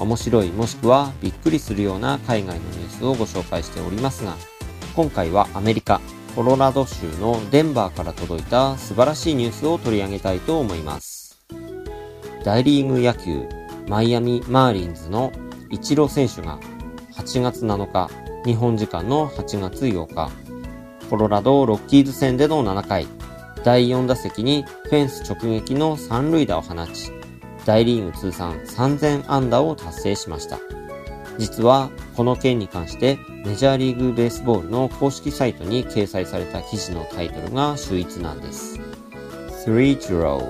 面白いもしくはびっくりするような海外のニュースをご紹介しておりますが、今回はアメリカ、コロラド州のデンバーから届いた素晴らしいニュースを取り上げたいと思います。大リーグ野球、マイアミ・マーリンズのイチロー選手が8月7日、日本時間の8月8日、コロラド・ロッキーズ戦での7回、第4打席にフェンス直撃の三塁打を放ち、大リーグ通算3000安打を達成しました。実は、この件に関してメジャーリーグベースボールの公式サイトに掲載された記事のタイトルが秀逸なんです。3 row,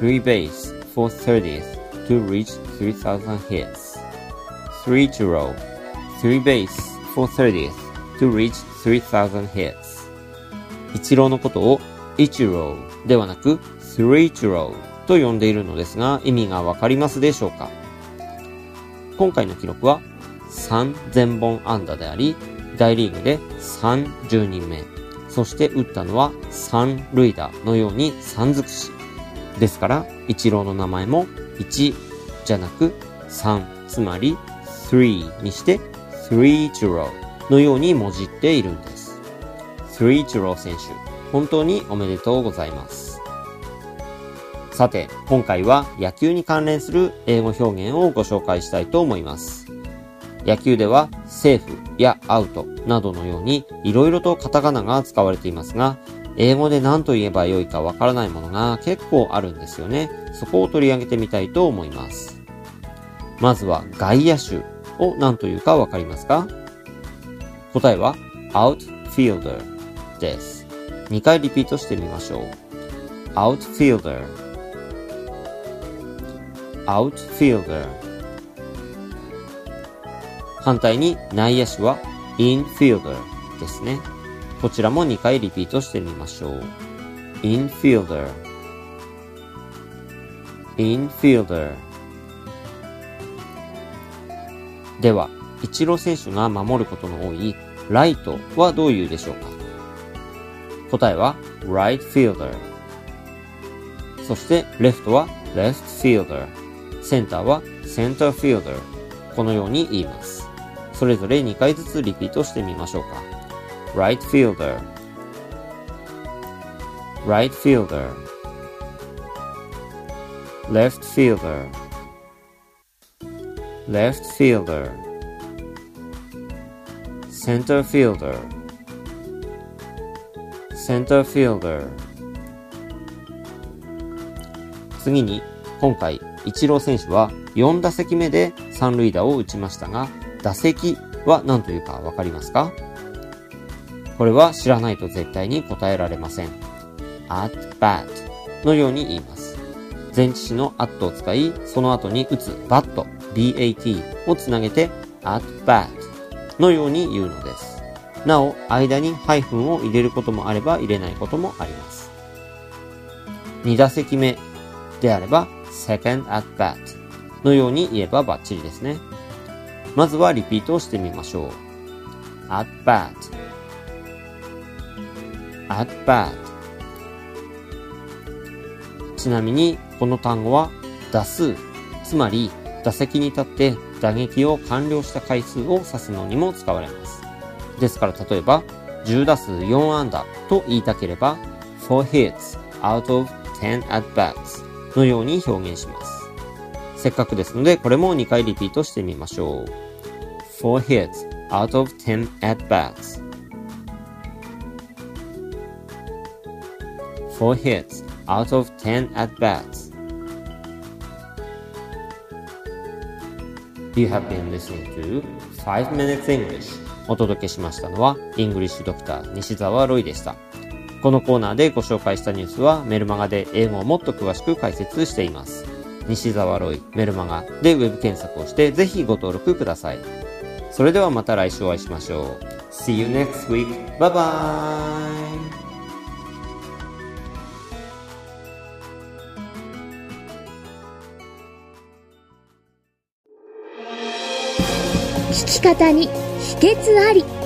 3 base for 30th to reach 3000 hits. 3 row, 3 base for 30th to reach 3000 hits. 一郎のことを一郎ではなく three row と呼んでいるのですが意味がわかりますでしょうか？今回の記録は3全本安打であり、大リーグで30人目。そして打ったのは3塁打のように3尽くし。ですから、一郎の名前も1じゃなく3、つまり3にして3 c h u r o のようにもじっているんです。3 c h u r o 選手、本当におめでとうございます。さて、今回は野球に関連する英語表現をご紹介したいと思います。野球ではセーフやアウトなどのように色々とカタカナが使われていますが、英語で何と言えばよいかわからないものが結構あるんですよね。そこを取り上げてみたいと思います。まずは外野手を何というかわかりますか？答えは outfielder です。2回リピートしてみましょう。outfielder outfielder. 反対に内野手は infielder ですね。こちらも2回リピートしてみましょう。infielder. infielder. では、イチロー選手が守ることの多いライトはどういうでしょうか？答えは right fielder そしてレフトは left fielder センターは center fielder このように言います。それぞれ2回ずつリピートしてみましょうか。right fielder right fielder left fielder left fielder center fielder center fielder 次に今回イチロー選手は4打席目で三塁打を打ちましたが打席は何というかわかりますか？これは知らないと絶対に答えられません。at bat のように言います。前置詞の at を使い、その後に打つ bat, bat をつなげて at bat のように言うのです。なお、間にハイフンを入れることもあれば入れないこともあります。2打席目であれば second at bat のように言えばバッチリですね。まずはリピートをしてみましょう。at bat at bat ちなみにこの単語は打数、つまり打席に立って打撃を完了した回数を指すのにも使われます。ですから例えば10打数4安打と言いたければ4 hits out of 10 at bats のように表現します。せっかくですのでこれも2回リピートしてみましょう。4 hits out of 10 at bats 4 hits out of 10 at bats. You have been listening to 5 Minutes English. お届けしましたのは、イングリッシュドクター西澤ロイでした。このコーナーでご紹介したニュースはメルマガで英語をもっと詳しく解説しています。西澤ロイメルマガでウェブ検索をしてぜひご登録ください。それではまた来週お会いしましょう。See you next week. Bye bye! 聞き方に秘訣あり